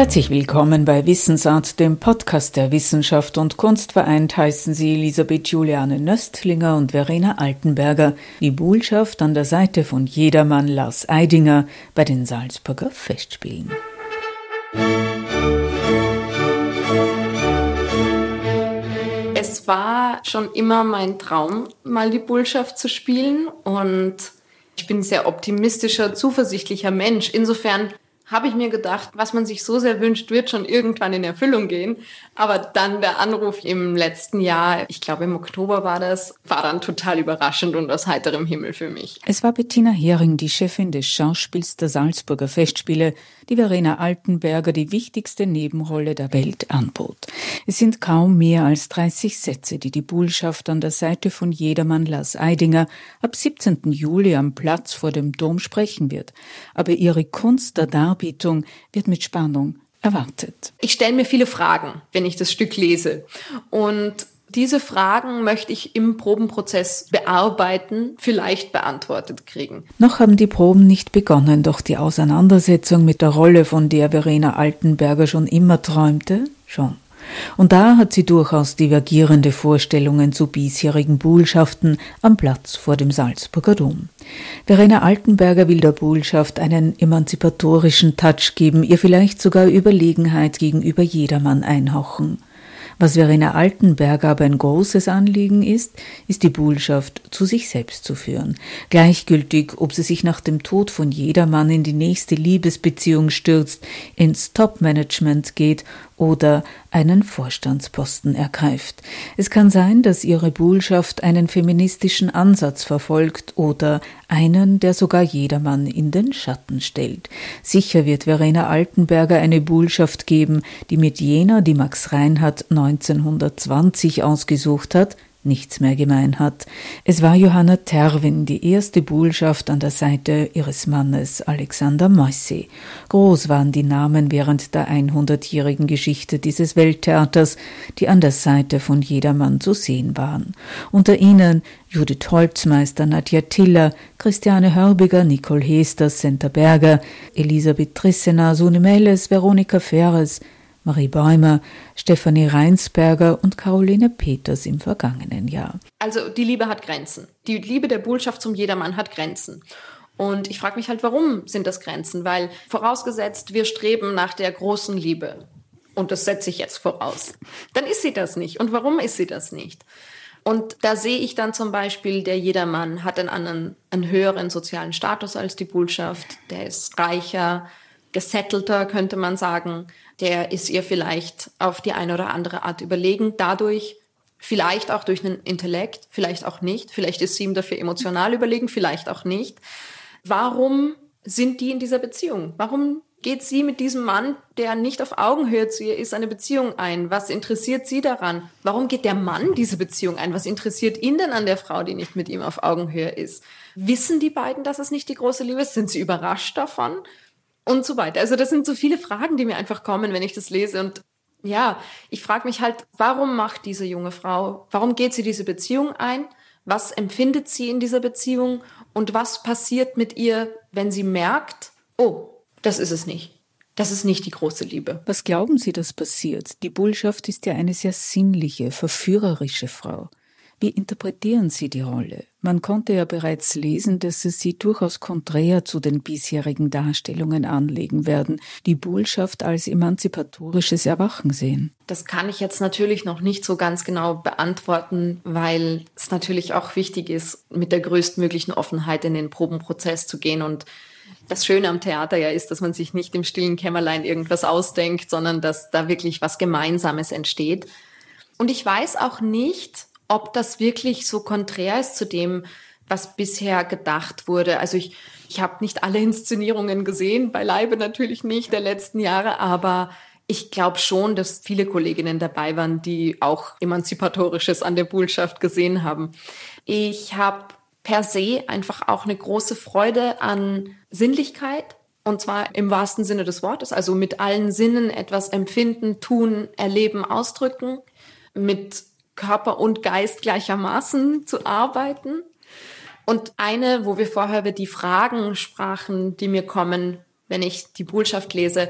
Herzlich willkommen bei Wissensart, dem Podcast der Wissenschaft und Kunst vereint heißen Sie Elisabeth Juliane Nöstlinger und Verena Altenberger, die Buhlschaft an der Seite von Jedermann Lars Eidinger bei den Salzburger Festspielen. Es war schon immer mein Traum, mal die Bullschaft zu spielen und ich bin ein sehr optimistischer, zuversichtlicher Mensch. Insofern habe ich mir gedacht, was man sich so sehr wünscht, wird schon irgendwann in Erfüllung gehen. Aber dann der Anruf im letzten Jahr, ich glaube im Oktober war das, war dann total überraschend und aus heiterem Himmel für mich. Es war Bettina Hering, die Chefin des Schauspiels der Salzburger Festspiele, die Verena Altenberger die wichtigste Nebenrolle der Welt anbot. Es sind kaum mehr als 30 Sätze, die die Bullschaft an der Seite von Jedermann Lars Eidinger ab 17. Juli am Platz vor dem Dom sprechen wird. Aber ihre Kunst der Darbietung wird mit Spannung erwartet. Ich stelle mir viele Fragen, wenn ich das Stück lese. Und diese Fragen möchte ich im Probenprozess bearbeiten, vielleicht beantwortet kriegen. Noch haben die Proben nicht begonnen, doch die Auseinandersetzung mit der Rolle, von der Verena Altenberger schon immer träumte, schon. Und da hat sie durchaus divergierende Vorstellungen zu bisherigen Buhlschaften am Platz vor dem Salzburger Dom. Verena Altenberger will der Buhlschaft einen emanzipatorischen Touch geben, ihr vielleicht sogar Überlegenheit gegenüber jedermann einhauchen. Was Verena Altenberger aber ein großes Anliegen ist, ist die Buhlschaft zu sich selbst zu führen. Gleichgültig, ob sie sich nach dem Tod von jedermann in die nächste Liebesbeziehung stürzt, ins Top-Management geht oder einen Vorstandsposten ergreift. Es kann sein, dass ihre Buhlschaft einen feministischen Ansatz verfolgt oder einen, der sogar jedermann in den Schatten stellt. Sicher wird Verena Altenberger eine Buhlschaft geben, die mit jener, die Max Reinhardt 1920 ausgesucht hat, nichts mehr gemein hat. Es war Johanna Terwin, die erste Buhlschaft an der Seite ihres Mannes Alexander Moissy. Groß waren die Namen während der 100-jährigen Geschichte dieses Welttheaters, die an der Seite von jedermann zu sehen waren. Unter ihnen Judith Holzmeister, Nadja Tiller, Christiane Hörbiger, Nicole Hester, Senta Berger, Elisabeth Trissener, Sune Melles, Veronika Ferres, Marie Bäumer, Stefanie Reinsberger und Caroline Peters im vergangenen Jahr. Also die Liebe hat Grenzen. Die Liebe der Bullschaft zum Jedermann hat Grenzen. Und ich frage mich halt, warum sind das Grenzen? Weil vorausgesetzt, wir streben nach der großen Liebe. Und das setze ich jetzt voraus. Dann ist sie das nicht. Und warum ist sie das nicht? Und da sehe ich dann zum Beispiel, der Jedermann hat einen anderen, einen höheren sozialen Status als die Bullschaft. Der ist reicher, gesettelter, könnte man sagen der ist ihr vielleicht auf die eine oder andere Art überlegen. Dadurch vielleicht auch durch einen Intellekt, vielleicht auch nicht. Vielleicht ist sie ihm dafür emotional überlegen, vielleicht auch nicht. Warum sind die in dieser Beziehung? Warum geht sie mit diesem Mann, der nicht auf Augenhöhe zu ihr ist, eine Beziehung ein? Was interessiert sie daran? Warum geht der Mann diese Beziehung ein? Was interessiert ihn denn an der Frau, die nicht mit ihm auf Augenhöhe ist? Wissen die beiden, dass es nicht die große Liebe ist? Sind sie überrascht davon? Und so weiter. Also das sind so viele Fragen, die mir einfach kommen, wenn ich das lese. Und ja, ich frage mich halt, warum macht diese junge Frau, warum geht sie diese Beziehung ein? Was empfindet sie in dieser Beziehung? Und was passiert mit ihr, wenn sie merkt, oh, das ist es nicht. Das ist nicht die große Liebe. Was glauben Sie, dass passiert? Die Bullschaft ist ja eine sehr sinnliche, verführerische Frau. Wie interpretieren Sie die Rolle? Man konnte ja bereits lesen, dass es sie durchaus konträr zu den bisherigen Darstellungen anlegen werden, die Bullschaft als emanzipatorisches Erwachen sehen. Das kann ich jetzt natürlich noch nicht so ganz genau beantworten, weil es natürlich auch wichtig ist, mit der größtmöglichen Offenheit in den Probenprozess zu gehen und das Schöne am Theater ja ist, dass man sich nicht im stillen Kämmerlein irgendwas ausdenkt, sondern dass da wirklich was Gemeinsames entsteht. Und ich weiß auch nicht, ob das wirklich so konträr ist zu dem, was bisher gedacht wurde. Also ich, ich habe nicht alle Inszenierungen gesehen, beileibe natürlich nicht der letzten Jahre, aber ich glaube schon, dass viele Kolleginnen dabei waren, die auch Emanzipatorisches an der Bullschaft gesehen haben. Ich habe per se einfach auch eine große Freude an Sinnlichkeit. Und zwar im wahrsten Sinne des Wortes, also mit allen Sinnen etwas empfinden, tun, erleben, ausdrücken, mit Körper und Geist gleichermaßen zu arbeiten. Und eine, wo wir vorher über die Fragen sprachen, die mir kommen, wenn ich die Botschaft lese,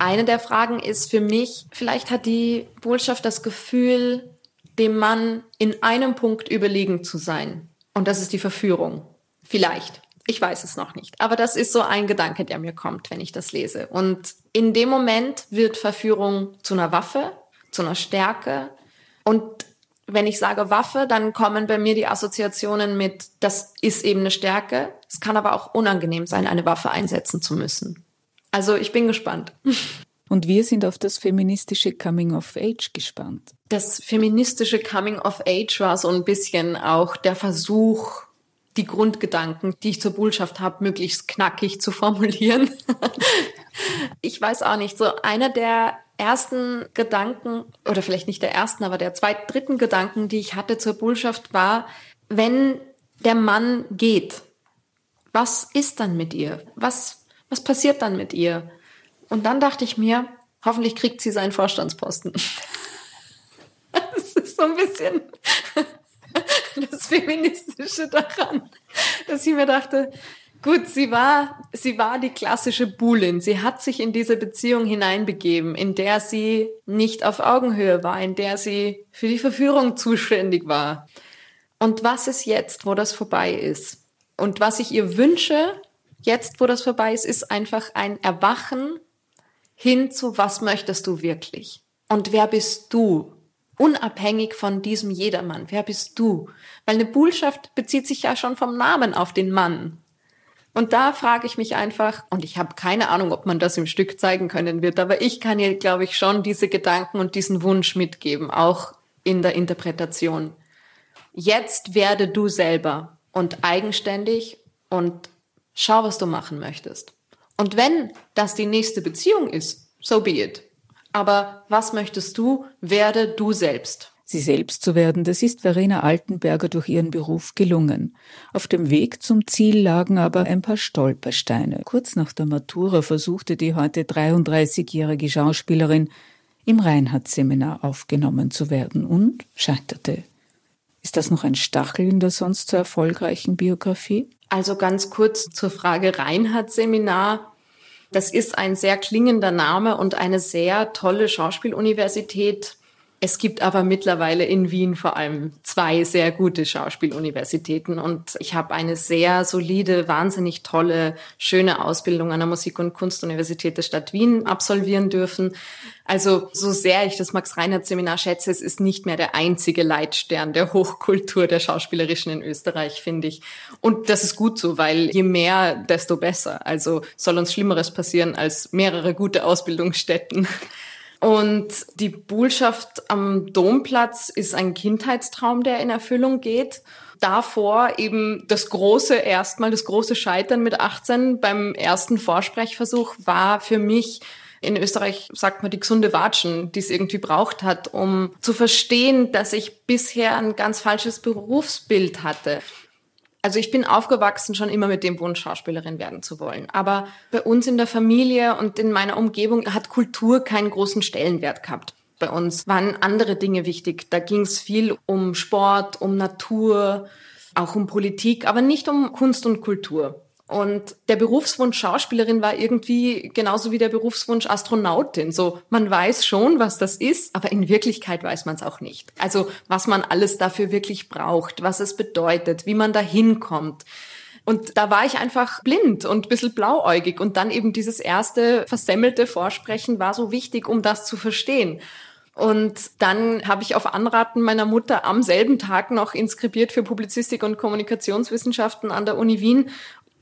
Eine der Fragen ist für mich, vielleicht hat die Botschaft das Gefühl, dem Mann in einem Punkt überlegen zu sein. Und das ist die Verführung. Vielleicht. Ich weiß es noch nicht. Aber das ist so ein Gedanke, der mir kommt, wenn ich das lese. Und in dem Moment wird Verführung zu einer Waffe, zu einer Stärke. Und wenn ich sage Waffe, dann kommen bei mir die Assoziationen mit, das ist eben eine Stärke. Es kann aber auch unangenehm sein, eine Waffe einsetzen zu müssen. Also ich bin gespannt. Und wir sind auf das feministische Coming of Age gespannt. Das feministische Coming of Age war so ein bisschen auch der Versuch, die Grundgedanken, die ich zur Botschaft habe, möglichst knackig zu formulieren. ich weiß auch nicht, so einer der ersten Gedanken, oder vielleicht nicht der ersten, aber der zweiten, dritten Gedanken, die ich hatte zur Botschaft war, wenn der Mann geht, was ist dann mit ihr? Was, was passiert dann mit ihr? Und dann dachte ich mir, hoffentlich kriegt sie seinen Vorstandsposten. Das ist so ein bisschen das Feministische daran, dass ich mir dachte, gut, sie war, sie war die klassische Buhlin. Sie hat sich in diese Beziehung hineinbegeben, in der sie nicht auf Augenhöhe war, in der sie für die Verführung zuständig war. Und was ist jetzt, wo das vorbei ist? Und was ich ihr wünsche, jetzt, wo das vorbei ist, ist einfach ein Erwachen hin zu, was möchtest du wirklich? Und wer bist du? Unabhängig von diesem Jedermann. Wer bist du? Weil eine Bullschaft bezieht sich ja schon vom Namen auf den Mann. Und da frage ich mich einfach, und ich habe keine Ahnung, ob man das im Stück zeigen können wird, aber ich kann ihr, glaube ich, schon diese Gedanken und diesen Wunsch mitgeben, auch in der Interpretation. Jetzt werde du selber und eigenständig und schau, was du machen möchtest. Und wenn das die nächste Beziehung ist, so be it. Aber was möchtest du? Werde du selbst. Sie selbst zu werden, das ist Verena Altenberger durch ihren Beruf gelungen. Auf dem Weg zum Ziel lagen aber ein paar Stolpersteine. Kurz nach der Matura versuchte die heute 33-jährige Schauspielerin im Reinhardt-Seminar aufgenommen zu werden und scheiterte. Ist das noch ein Stachel in der sonst so erfolgreichen Biografie? Also ganz kurz zur Frage Reinhardt-Seminar. Das ist ein sehr klingender Name und eine sehr tolle Schauspieluniversität. Es gibt aber mittlerweile in Wien vor allem zwei sehr gute Schauspieluniversitäten und ich habe eine sehr solide, wahnsinnig tolle, schöne Ausbildung an der Musik- und Kunstuniversität der Stadt Wien absolvieren dürfen. Also so sehr ich das Max-Reinhardt-Seminar schätze, es ist nicht mehr der einzige Leitstern der Hochkultur der Schauspielerischen in Österreich, finde ich. Und das ist gut so, weil je mehr, desto besser. Also soll uns Schlimmeres passieren als mehrere gute Ausbildungsstätten. Und die Buhlschaft am Domplatz ist ein Kindheitstraum, der in Erfüllung geht. Davor eben das große, erstmal das große Scheitern mit 18 beim ersten Vorsprechversuch war für mich in Österreich sagt man die gesunde Watschen, die es irgendwie braucht hat, um zu verstehen, dass ich bisher ein ganz falsches Berufsbild hatte. Also ich bin aufgewachsen schon immer mit dem Wunsch, Schauspielerin werden zu wollen. Aber bei uns in der Familie und in meiner Umgebung hat Kultur keinen großen Stellenwert gehabt. Bei uns waren andere Dinge wichtig. Da ging es viel um Sport, um Natur, auch um Politik, aber nicht um Kunst und Kultur. Und der Berufswunsch Schauspielerin war irgendwie genauso wie der Berufswunsch Astronautin. So, man weiß schon, was das ist, aber in Wirklichkeit weiß man es auch nicht. Also, was man alles dafür wirklich braucht, was es bedeutet, wie man da hinkommt. Und da war ich einfach blind und ein bisschen blauäugig. Und dann eben dieses erste versemmelte Vorsprechen war so wichtig, um das zu verstehen. Und dann habe ich auf Anraten meiner Mutter am selben Tag noch inskribiert für Publizistik und Kommunikationswissenschaften an der Uni Wien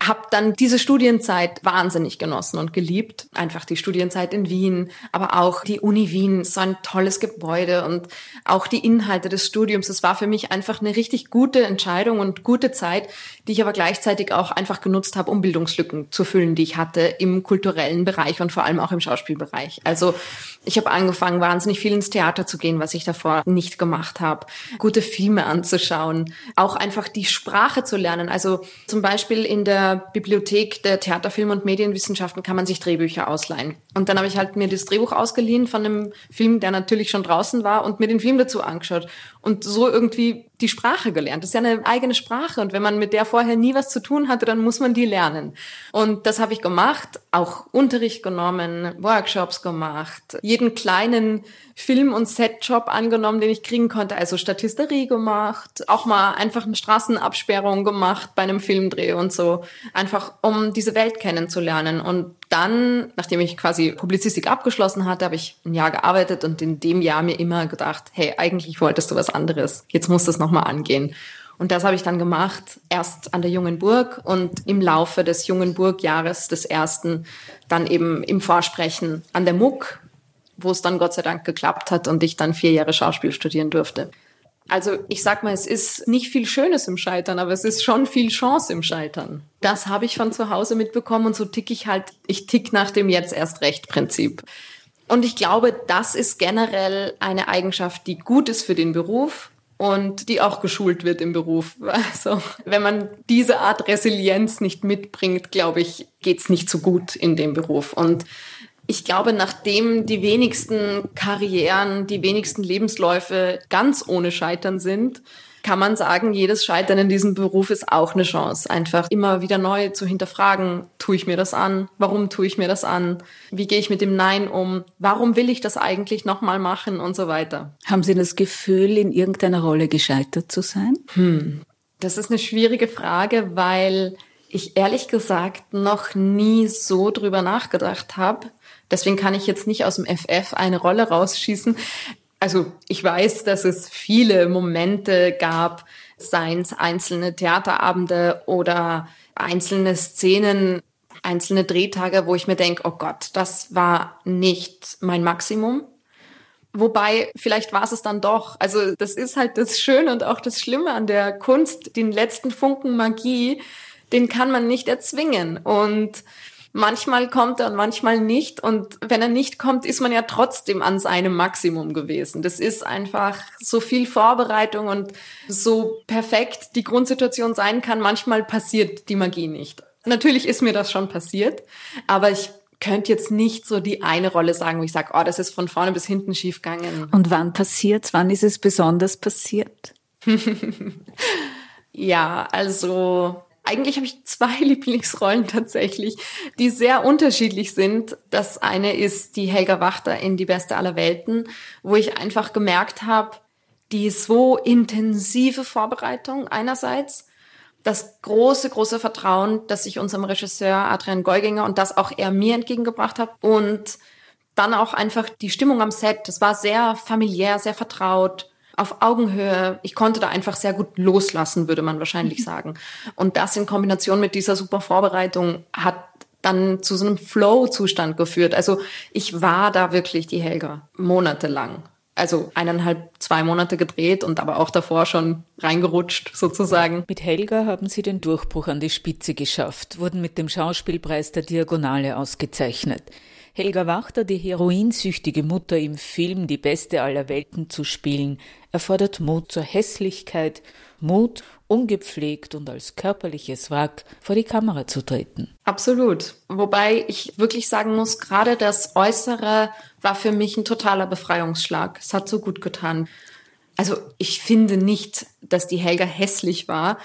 habe dann diese Studienzeit wahnsinnig genossen und geliebt. Einfach die Studienzeit in Wien, aber auch die Uni Wien, so ein tolles Gebäude und auch die Inhalte des Studiums. Es war für mich einfach eine richtig gute Entscheidung und gute Zeit, die ich aber gleichzeitig auch einfach genutzt habe, um Bildungslücken zu füllen, die ich hatte im kulturellen Bereich und vor allem auch im Schauspielbereich. Also ich habe angefangen, wahnsinnig viel ins Theater zu gehen, was ich davor nicht gemacht habe, gute Filme anzuschauen, auch einfach die Sprache zu lernen. Also zum Beispiel in der Bibliothek der Theater, Film und Medienwissenschaften kann man sich Drehbücher ausleihen. Und dann habe ich halt mir das Drehbuch ausgeliehen von einem Film, der natürlich schon draußen war und mir den Film dazu angeschaut und so irgendwie die Sprache gelernt. Das ist ja eine eigene Sprache und wenn man mit der vorher nie was zu tun hatte, dann muss man die lernen. Und das habe ich gemacht, auch Unterricht genommen, Workshops gemacht, jeden kleinen Film- und Setjob angenommen, den ich kriegen konnte, also Statisterie gemacht, auch mal einfach eine Straßenabsperrung gemacht bei einem Filmdreh und so, einfach um diese Welt kennenzulernen. Und dann, nachdem ich quasi Publizistik abgeschlossen hatte, habe ich ein Jahr gearbeitet und in dem Jahr mir immer gedacht, hey, eigentlich wolltest du was anderes. Jetzt musst du es nochmal angehen. Und das habe ich dann gemacht, erst an der Jungen Burg und im Laufe des Jungen Burgjahres des ersten dann eben im Vorsprechen an der MUC, wo es dann Gott sei Dank geklappt hat und ich dann vier Jahre Schauspiel studieren durfte. Also ich sag mal, es ist nicht viel Schönes im Scheitern, aber es ist schon viel Chance im Scheitern. Das habe ich von zu Hause mitbekommen und so tick ich halt, ich tick nach dem jetzt erst recht Prinzip. Und ich glaube, das ist generell eine Eigenschaft, die gut ist für den Beruf und die auch geschult wird im Beruf. Also wenn man diese Art Resilienz nicht mitbringt, glaube ich, geht's nicht so gut in dem Beruf. Und ich glaube, nachdem die wenigsten Karrieren, die wenigsten Lebensläufe ganz ohne Scheitern sind, kann man sagen, jedes Scheitern in diesem Beruf ist auch eine Chance. Einfach immer wieder neu zu hinterfragen, tue ich mir das an? Warum tue ich mir das an? Wie gehe ich mit dem Nein um? Warum will ich das eigentlich nochmal machen und so weiter? Haben Sie das Gefühl, in irgendeiner Rolle gescheitert zu sein? Hm. Das ist eine schwierige Frage, weil ich ehrlich gesagt noch nie so drüber nachgedacht habe. Deswegen kann ich jetzt nicht aus dem FF eine Rolle rausschießen. Also ich weiß, dass es viele Momente gab, seien es einzelne Theaterabende oder einzelne Szenen, einzelne Drehtage, wo ich mir denke, oh Gott, das war nicht mein Maximum. Wobei, vielleicht war es es dann doch. Also das ist halt das Schöne und auch das Schlimme an der Kunst, den letzten Funken Magie, den kann man nicht erzwingen. Und Manchmal kommt er und manchmal nicht. Und wenn er nicht kommt, ist man ja trotzdem an seinem Maximum gewesen. Das ist einfach so viel Vorbereitung und so perfekt die Grundsituation sein kann. Manchmal passiert die Magie nicht. Natürlich ist mir das schon passiert, aber ich könnte jetzt nicht so die eine Rolle sagen, wo ich sage, oh, das ist von vorne bis hinten schiefgegangen. Und wann passiert's? Wann ist es besonders passiert? ja, also eigentlich habe ich zwei Lieblingsrollen tatsächlich, die sehr unterschiedlich sind. Das eine ist die Helga Wachter in Die Beste aller Welten, wo ich einfach gemerkt habe, die so intensive Vorbereitung einerseits, das große, große Vertrauen, das ich unserem Regisseur Adrian Geuginger und das auch er mir entgegengebracht hat und dann auch einfach die Stimmung am Set. Das war sehr familiär, sehr vertraut auf Augenhöhe. Ich konnte da einfach sehr gut loslassen, würde man wahrscheinlich mhm. sagen. Und das in Kombination mit dieser super Vorbereitung hat dann zu so einem Flow-Zustand geführt. Also ich war da wirklich die Helga monatelang. Also eineinhalb, zwei Monate gedreht und aber auch davor schon reingerutscht sozusagen. Mit Helga haben Sie den Durchbruch an die Spitze geschafft, wurden mit dem Schauspielpreis der Diagonale ausgezeichnet. Helga Wachter, die heroinsüchtige Mutter im Film Die beste aller Welten zu spielen, erfordert Mut zur Hässlichkeit, Mut, ungepflegt und als körperliches Wrack vor die Kamera zu treten. Absolut. Wobei ich wirklich sagen muss, gerade das Äußere war für mich ein totaler Befreiungsschlag. Es hat so gut getan. Also ich finde nicht, dass die Helga hässlich war,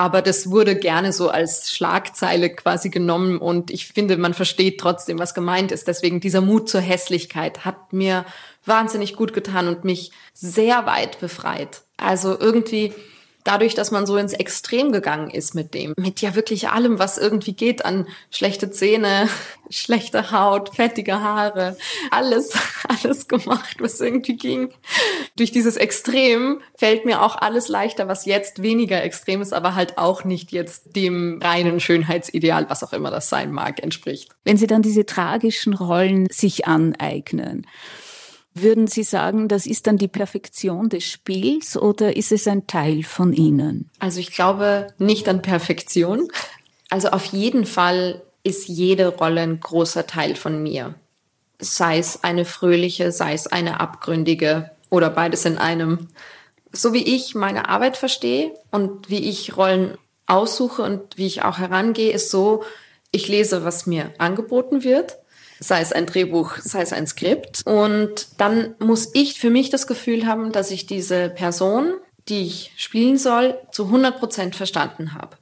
aber das wurde gerne so als Schlagzeile quasi genommen und ich finde, man versteht trotzdem, was gemeint ist. Deswegen dieser Mut zur Hässlichkeit hat mir wahnsinnig gut getan und mich sehr weit befreit. Also irgendwie dadurch, dass man so ins Extrem gegangen ist mit dem, mit ja wirklich allem, was irgendwie geht an schlechte Zähne, schlechte Haut, fettige Haare, alles, alles gemacht, was irgendwie ging. Durch dieses Extrem fällt mir auch alles leichter, was jetzt weniger extrem ist, aber halt auch nicht jetzt dem reinen Schönheitsideal, was auch immer das sein mag, entspricht. Wenn Sie dann diese tragischen Rollen sich aneignen, würden Sie sagen, das ist dann die Perfektion des Spiels oder ist es ein Teil von Ihnen? Also ich glaube nicht an Perfektion. Also auf jeden Fall ist jede Rolle ein großer Teil von mir. Sei es eine fröhliche, sei es eine abgründige oder beides in einem. So wie ich meine Arbeit verstehe und wie ich Rollen aussuche und wie ich auch herangehe, ist so, ich lese, was mir angeboten wird sei es ein Drehbuch, sei es ein Skript. Und dann muss ich für mich das Gefühl haben, dass ich diese Person, die ich spielen soll, zu 100 Prozent verstanden habe.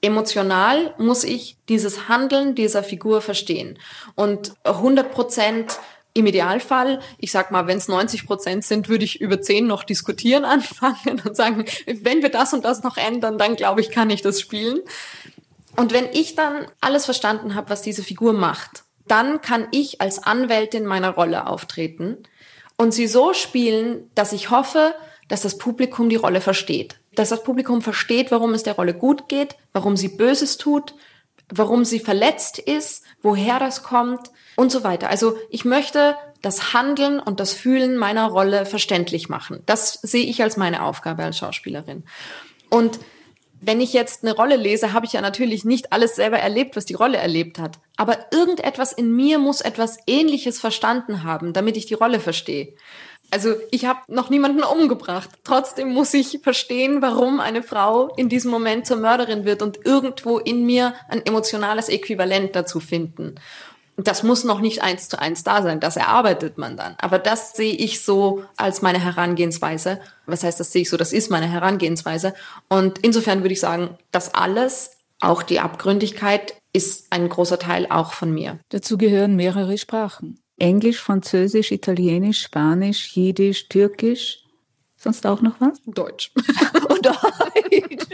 Emotional muss ich dieses Handeln dieser Figur verstehen. Und 100 Prozent im Idealfall, ich sag mal, wenn es 90 Prozent sind, würde ich über 10 noch diskutieren anfangen und sagen, wenn wir das und das noch ändern, dann glaube ich, kann ich das spielen. Und wenn ich dann alles verstanden habe, was diese Figur macht, dann kann ich als Anwältin meiner Rolle auftreten und sie so spielen, dass ich hoffe, dass das Publikum die Rolle versteht. Dass das Publikum versteht, warum es der Rolle gut geht, warum sie Böses tut, warum sie verletzt ist, woher das kommt und so weiter. Also ich möchte das Handeln und das Fühlen meiner Rolle verständlich machen. Das sehe ich als meine Aufgabe als Schauspielerin. Und wenn ich jetzt eine Rolle lese, habe ich ja natürlich nicht alles selber erlebt, was die Rolle erlebt hat. Aber irgendetwas in mir muss etwas Ähnliches verstanden haben, damit ich die Rolle verstehe. Also ich habe noch niemanden umgebracht. Trotzdem muss ich verstehen, warum eine Frau in diesem Moment zur Mörderin wird und irgendwo in mir ein emotionales Äquivalent dazu finden. Das muss noch nicht eins zu eins da sein, das erarbeitet man dann. Aber das sehe ich so als meine Herangehensweise. Was heißt, das sehe ich so, das ist meine Herangehensweise. Und insofern würde ich sagen, das alles, auch die Abgründigkeit, ist ein großer Teil auch von mir. Dazu gehören mehrere Sprachen. Englisch, Französisch, Italienisch, Spanisch, Jiddisch, Türkisch. Sonst auch noch was? Deutsch. Und Deutsch.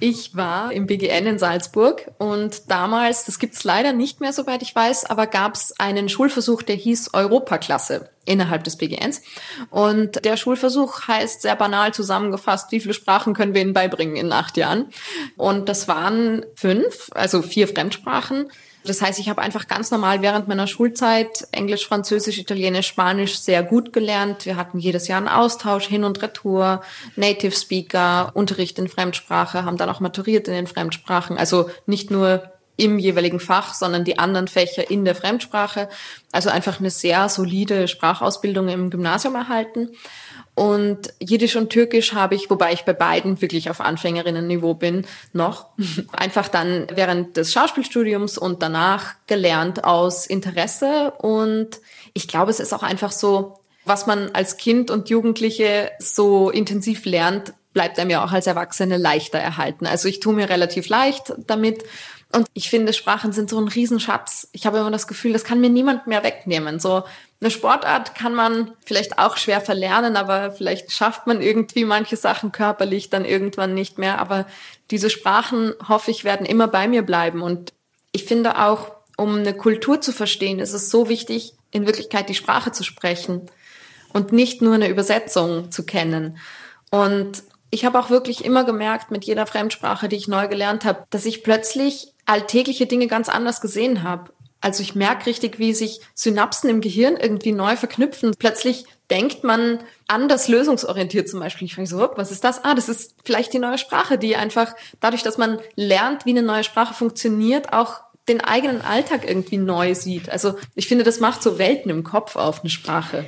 Ich war im BGN in Salzburg und damals, das gibt's leider nicht mehr, soweit ich weiß, aber gab's einen Schulversuch, der hieß Europaklasse innerhalb des BGNs. Und der Schulversuch heißt sehr banal zusammengefasst, wie viele Sprachen können wir Ihnen beibringen in acht Jahren? Und das waren fünf, also vier Fremdsprachen. Das heißt, ich habe einfach ganz normal während meiner Schulzeit Englisch, Französisch, Italienisch, Spanisch sehr gut gelernt. Wir hatten jedes Jahr einen Austausch, Hin- und Retour, Native Speaker, Unterricht in Fremdsprache, haben dann auch maturiert in den Fremdsprachen. Also nicht nur im jeweiligen Fach, sondern die anderen Fächer in der Fremdsprache. Also einfach eine sehr solide Sprachausbildung im Gymnasium erhalten. Und Jiddisch und Türkisch habe ich, wobei ich bei beiden wirklich auf Anfängerinnenniveau bin, noch einfach dann während des Schauspielstudiums und danach gelernt aus Interesse. Und ich glaube, es ist auch einfach so, was man als Kind und Jugendliche so intensiv lernt, bleibt einem ja auch als Erwachsene leichter erhalten. Also ich tue mir relativ leicht damit. Und ich finde, Sprachen sind so ein Riesenschatz. Ich habe immer das Gefühl, das kann mir niemand mehr wegnehmen. So, eine Sportart kann man vielleicht auch schwer verlernen, aber vielleicht schafft man irgendwie manche Sachen körperlich dann irgendwann nicht mehr. Aber diese Sprachen, hoffe ich, werden immer bei mir bleiben. Und ich finde auch, um eine Kultur zu verstehen, ist es so wichtig, in Wirklichkeit die Sprache zu sprechen und nicht nur eine Übersetzung zu kennen. Und ich habe auch wirklich immer gemerkt, mit jeder Fremdsprache, die ich neu gelernt habe, dass ich plötzlich alltägliche Dinge ganz anders gesehen habe. Also ich merke richtig, wie sich Synapsen im Gehirn irgendwie neu verknüpfen. Plötzlich denkt man anders lösungsorientiert zum Beispiel. Ich fange so, was ist das? Ah, das ist vielleicht die neue Sprache, die einfach dadurch, dass man lernt, wie eine neue Sprache funktioniert, auch den eigenen Alltag irgendwie neu sieht. Also ich finde, das macht so Welten im Kopf auf eine Sprache.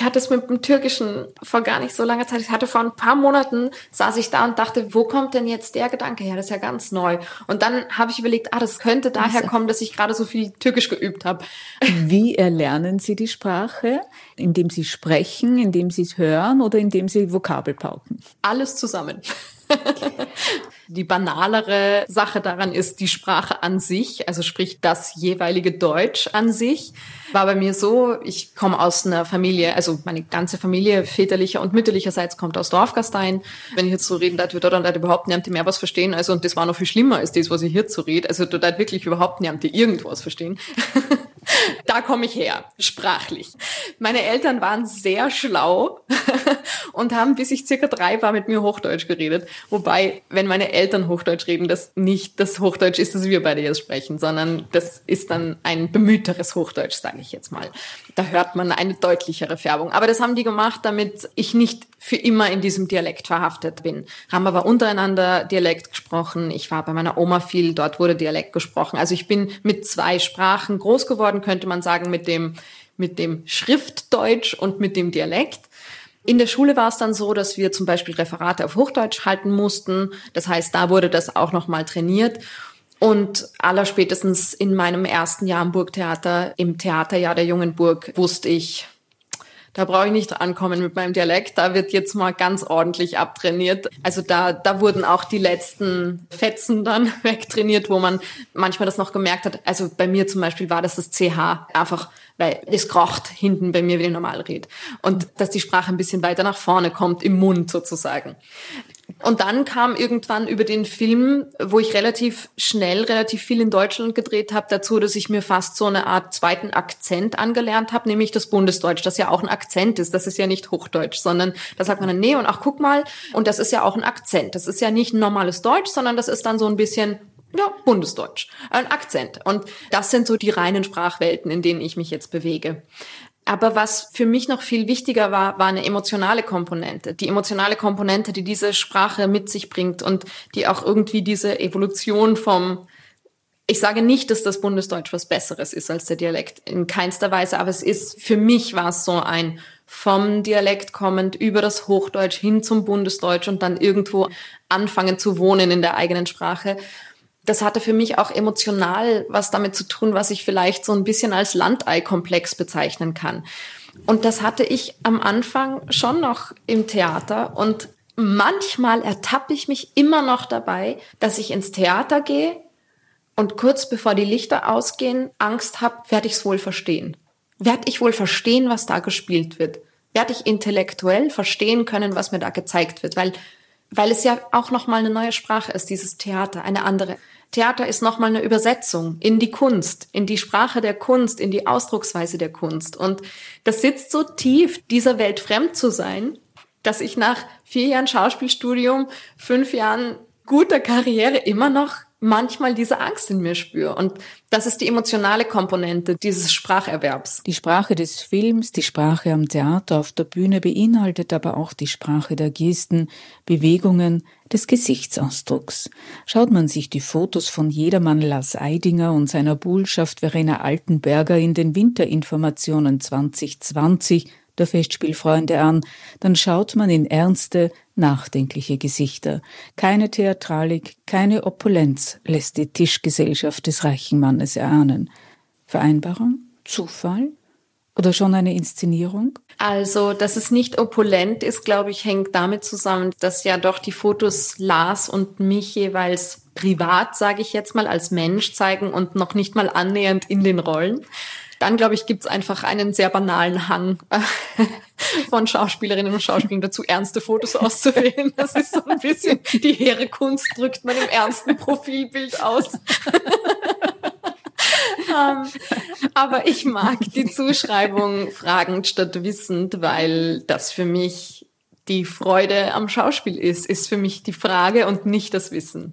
Ich hatte es mit dem Türkischen vor gar nicht so langer Zeit. Ich hatte vor ein paar Monaten, saß ich da und dachte, wo kommt denn jetzt der Gedanke her? Das ist ja ganz neu. Und dann habe ich überlegt, ah, das könnte daher kommen, dass ich gerade so viel Türkisch geübt habe. Wie erlernen Sie die Sprache? Indem Sie sprechen, indem Sie es hören oder indem Sie Vokabel pauken? Alles zusammen. Die banalere Sache daran ist die Sprache an sich, also sprich das jeweilige Deutsch an sich. War bei mir so, ich komme aus einer Familie, also meine ganze Familie väterlicher und mütterlicherseits kommt aus Dorfgastein. Wenn ich jetzt so reden darf, dort und überhaupt niemand mehr was verstehen. Also und das war noch viel schlimmer als das, was ich hier zu rede. Also dort wirklich überhaupt niemand irgendwas verstehen. da komme ich her, sprachlich. Meine Eltern waren sehr schlau und haben, bis ich circa drei war, mit mir Hochdeutsch geredet. Wobei, wenn meine Eltern Hochdeutsch reden, das nicht das Hochdeutsch ist, das wir beide jetzt sprechen, sondern das ist dann ein bemühteres Hochdeutsch, sage ich jetzt mal. Da hört man eine deutlichere Färbung. Aber das haben die gemacht, damit ich nicht für immer in diesem Dialekt verhaftet bin. Haben aber untereinander Dialekt gesprochen. Ich war bei meiner Oma viel, dort wurde Dialekt gesprochen. Also ich bin mit zwei Sprachen groß geworden, könnte man sagen, mit dem, mit dem Schriftdeutsch und mit dem Dialekt. In der Schule war es dann so, dass wir zum Beispiel Referate auf Hochdeutsch halten mussten. Das heißt, da wurde das auch nochmal trainiert. Und allerspätestens in meinem ersten Jahr am Burgtheater, im Theaterjahr der Jungen Burg, wusste ich, da brauche ich nicht ankommen mit meinem Dialekt, da wird jetzt mal ganz ordentlich abtrainiert. Also da, da wurden auch die letzten Fetzen dann wegtrainiert, wo man manchmal das noch gemerkt hat. Also bei mir zum Beispiel war das das CH einfach, weil es kracht hinten bei mir, wie ich normal rede. Und dass die Sprache ein bisschen weiter nach vorne kommt, im Mund sozusagen. Und dann kam irgendwann über den Film, wo ich relativ schnell, relativ viel in Deutschland gedreht habe, dazu, dass ich mir fast so eine Art zweiten Akzent angelernt habe, nämlich das Bundesdeutsch, das ja auch ein Akzent ist. Das ist ja nicht Hochdeutsch, sondern da sagt man dann, nee, und ach, guck mal, und das ist ja auch ein Akzent. Das ist ja nicht ein normales Deutsch, sondern das ist dann so ein bisschen ja, Bundesdeutsch, ein Akzent. Und das sind so die reinen Sprachwelten, in denen ich mich jetzt bewege. Aber was für mich noch viel wichtiger war, war eine emotionale Komponente. Die emotionale Komponente, die diese Sprache mit sich bringt und die auch irgendwie diese Evolution vom, ich sage nicht, dass das Bundesdeutsch was Besseres ist als der Dialekt, in keinster Weise, aber es ist, für mich war es so ein vom Dialekt kommend über das Hochdeutsch hin zum Bundesdeutsch und dann irgendwo anfangen zu wohnen in der eigenen Sprache das hatte für mich auch emotional was damit zu tun, was ich vielleicht so ein bisschen als Landei-Komplex bezeichnen kann. Und das hatte ich am Anfang schon noch im Theater und manchmal ertappe ich mich immer noch dabei, dass ich ins Theater gehe und kurz bevor die Lichter ausgehen, Angst habe, werde ich es wohl verstehen. Werde ich wohl verstehen, was da gespielt wird? Werde ich intellektuell verstehen können, was mir da gezeigt wird? Weil, weil es ja auch nochmal eine neue Sprache ist, dieses Theater, eine andere. Theater ist nochmal eine Übersetzung in die Kunst, in die Sprache der Kunst, in die Ausdrucksweise der Kunst. Und das sitzt so tief, dieser Welt fremd zu sein, dass ich nach vier Jahren Schauspielstudium, fünf Jahren guter Karriere immer noch manchmal diese Angst in mir spüre. Und das ist die emotionale Komponente dieses Spracherwerbs. Die Sprache des Films, die Sprache am Theater, auf der Bühne beinhaltet aber auch die Sprache der Gesten, Bewegungen, des Gesichtsausdrucks. Schaut man sich die Fotos von Jedermann Lars Eidinger und seiner Bullschaft Verena Altenberger in den Winterinformationen 2020 der Festspielfreunde an, dann schaut man in ernste, nachdenkliche Gesichter. Keine Theatralik, keine Opulenz lässt die Tischgesellschaft des reichen Mannes erahnen. Vereinbarung? Zufall? Oder schon eine Inszenierung? Also, dass es nicht opulent ist, glaube ich, hängt damit zusammen, dass ja doch die Fotos Lars und mich jeweils privat, sage ich jetzt mal, als Mensch zeigen und noch nicht mal annähernd in den Rollen. Dann, glaube ich, gibt es einfach einen sehr banalen Hang von Schauspielerinnen und Schauspielern dazu, ernste Fotos auszuwählen. Das ist so ein bisschen die hehre Kunst, drückt man im ernsten Profilbild aus. um, ähm, aber ich mag die Zuschreibung fragend statt wissend, weil das für mich die Freude am Schauspiel ist, ist für mich die Frage und nicht das Wissen.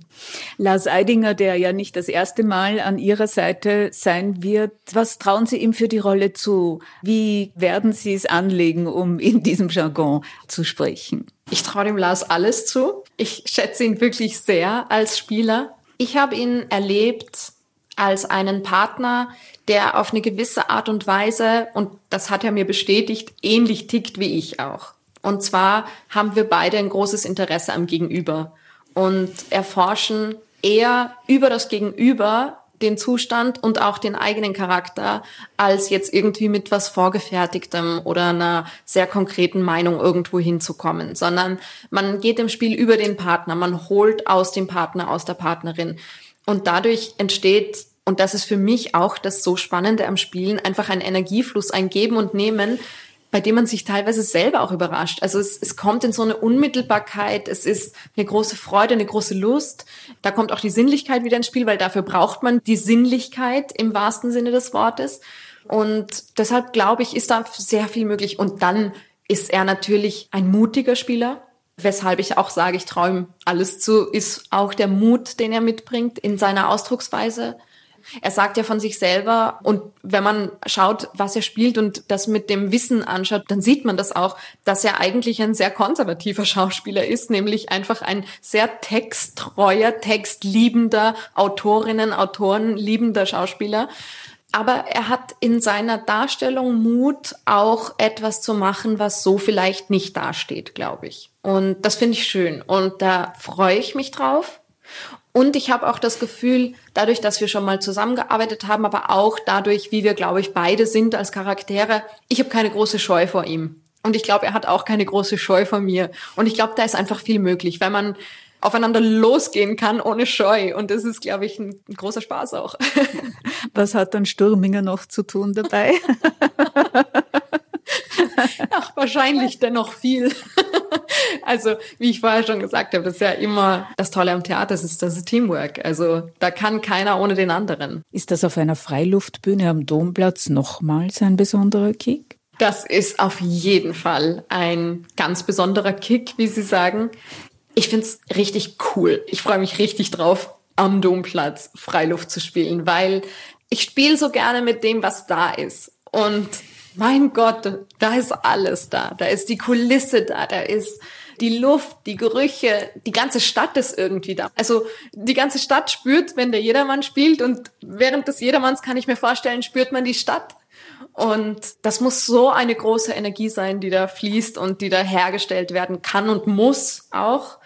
Lars Eidinger, der ja nicht das erste Mal an Ihrer Seite sein wird, was trauen Sie ihm für die Rolle zu? Wie werden Sie es anlegen, um in diesem Jargon zu sprechen? Ich traue dem Lars alles zu. Ich schätze ihn wirklich sehr als Spieler. Ich habe ihn erlebt als einen Partner, der auf eine gewisse Art und Weise, und das hat er mir bestätigt, ähnlich tickt wie ich auch. Und zwar haben wir beide ein großes Interesse am Gegenüber und erforschen eher über das Gegenüber den Zustand und auch den eigenen Charakter, als jetzt irgendwie mit was Vorgefertigtem oder einer sehr konkreten Meinung irgendwo hinzukommen, sondern man geht im Spiel über den Partner, man holt aus dem Partner, aus der Partnerin. Und dadurch entsteht, und das ist für mich auch das so Spannende am Spielen, einfach ein Energiefluss, ein Geben und Nehmen, bei dem man sich teilweise selber auch überrascht. Also es, es kommt in so eine Unmittelbarkeit, es ist eine große Freude, eine große Lust. Da kommt auch die Sinnlichkeit wieder ins Spiel, weil dafür braucht man die Sinnlichkeit im wahrsten Sinne des Wortes. Und deshalb glaube ich, ist da sehr viel möglich. Und dann ist er natürlich ein mutiger Spieler. Weshalb ich auch sage, ich traue ihm alles zu, ist auch der Mut, den er mitbringt in seiner Ausdrucksweise. Er sagt ja von sich selber und wenn man schaut, was er spielt und das mit dem Wissen anschaut, dann sieht man das auch, dass er eigentlich ein sehr konservativer Schauspieler ist, nämlich einfach ein sehr texttreuer, textliebender, Autorinnen, Autoren liebender Schauspieler. Aber er hat in seiner Darstellung Mut, auch etwas zu machen, was so vielleicht nicht dasteht, glaube ich. Und das finde ich schön. Und da freue ich mich drauf. Und ich habe auch das Gefühl, dadurch, dass wir schon mal zusammengearbeitet haben, aber auch dadurch, wie wir, glaube ich, beide sind als Charaktere, ich habe keine große Scheu vor ihm. Und ich glaube, er hat auch keine große Scheu vor mir. Und ich glaube, da ist einfach viel möglich, weil man aufeinander losgehen kann ohne Scheu. Und das ist, glaube ich, ein, ein großer Spaß auch. Was hat dann Stürminger noch zu tun dabei? Ach, wahrscheinlich dennoch viel. Also, wie ich vorher schon gesagt habe, das ist ja immer das Tolle am Theater, das ist das Teamwork. Also, da kann keiner ohne den anderen. Ist das auf einer Freiluftbühne am Domplatz nochmals ein besonderer Kick? Das ist auf jeden Fall ein ganz besonderer Kick, wie Sie sagen. Ich find's richtig cool. Ich freue mich richtig drauf, am Domplatz Freiluft zu spielen, weil ich spiele so gerne mit dem, was da ist. Und mein Gott, da ist alles da. Da ist die Kulisse da, da ist die Luft, die Gerüche, die ganze Stadt ist irgendwie da. Also die ganze Stadt spürt, wenn der Jedermann spielt und während des Jedermanns kann ich mir vorstellen, spürt man die Stadt. Und das muss so eine große Energie sein, die da fließt und die da hergestellt werden kann und muss auch.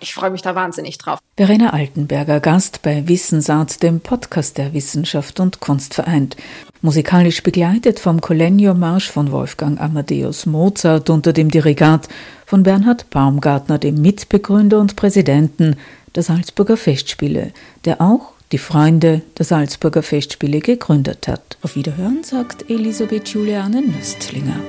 Ich freue mich da wahnsinnig drauf. Verena Altenberger, Gast bei Wissensart, dem Podcast der Wissenschaft und Kunst vereint. Musikalisch begleitet vom Collegno-Marsch von Wolfgang Amadeus Mozart unter dem Dirigat von Bernhard Baumgartner, dem Mitbegründer und Präsidenten der Salzburger Festspiele, der auch die Freunde der Salzburger Festspiele gegründet hat. Auf Wiederhören sagt Elisabeth Juliane Nüstlinger.